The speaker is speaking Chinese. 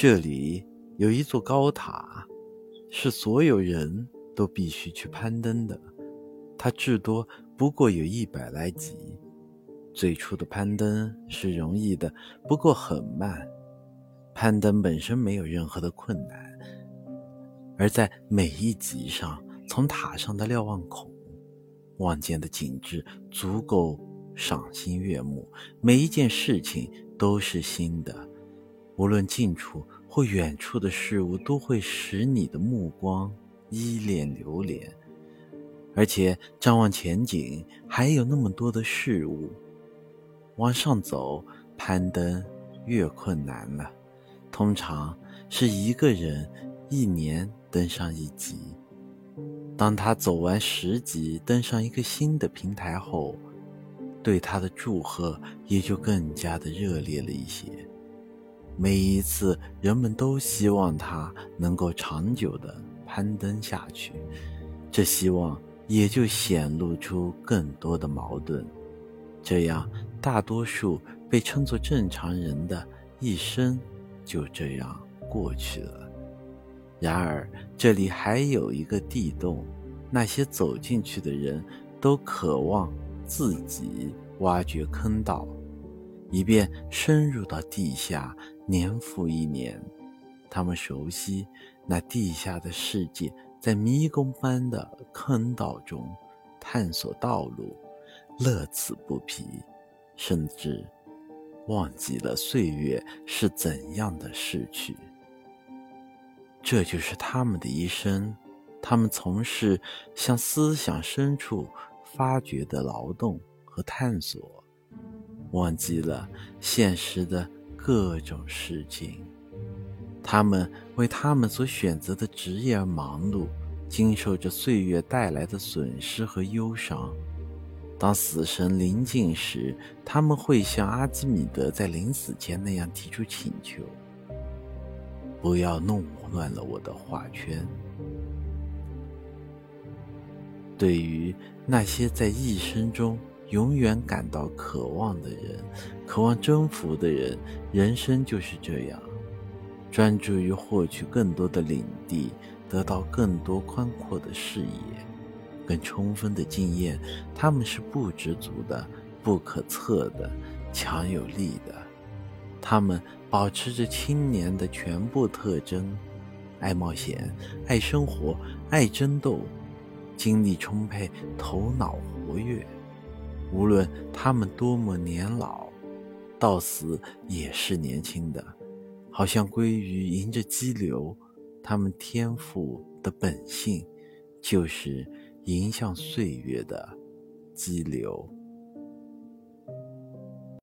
这里有一座高塔，是所有人都必须去攀登的。它至多不过有一百来级。最初的攀登是容易的，不过很慢。攀登本身没有任何的困难，而在每一级上，从塔上的瞭望孔望见的景致足够赏心悦目。每一件事情都是新的，无论近处或远处的事物都会使你的目光依恋流连。而且张望前景，还有那么多的事物。往上走，攀登越困难了。通常是一个人一年登上一级。当他走完十级，登上一个新的平台后，对他的祝贺也就更加的热烈了一些。每一次，人们都希望他能够长久的攀登下去，这希望也就显露出更多的矛盾。这样，大多数被称作正常人的一生就这样过去了。然而，这里还有一个地洞，那些走进去的人都渴望自己挖掘坑道，以便深入到地下，年复一年。他们熟悉那地下的世界，在迷宫般的坑道中探索道路。乐此不疲，甚至忘记了岁月是怎样的逝去。这就是他们的一生，他们从事向思想深处发掘的劳动和探索，忘记了现实的各种事情。他们为他们所选择的职业而忙碌，经受着岁月带来的损失和忧伤。当死神临近时，他们会像阿基米德在临死前那样提出请求：“不要弄乱了我的画圈。”对于那些在一生中永远感到渴望的人，渴望征服的人，人生就是这样，专注于获取更多的领地，得到更多宽阔的视野。更充分的经验，他们是不知足的、不可测的、强有力的。他们保持着青年的全部特征：爱冒险、爱生活、爱争斗，精力充沛，头脑活跃。无论他们多么年老，到死也是年轻的，好像鲑鱼迎着激流。他们天赋的本性，就是。迎向岁月的激流。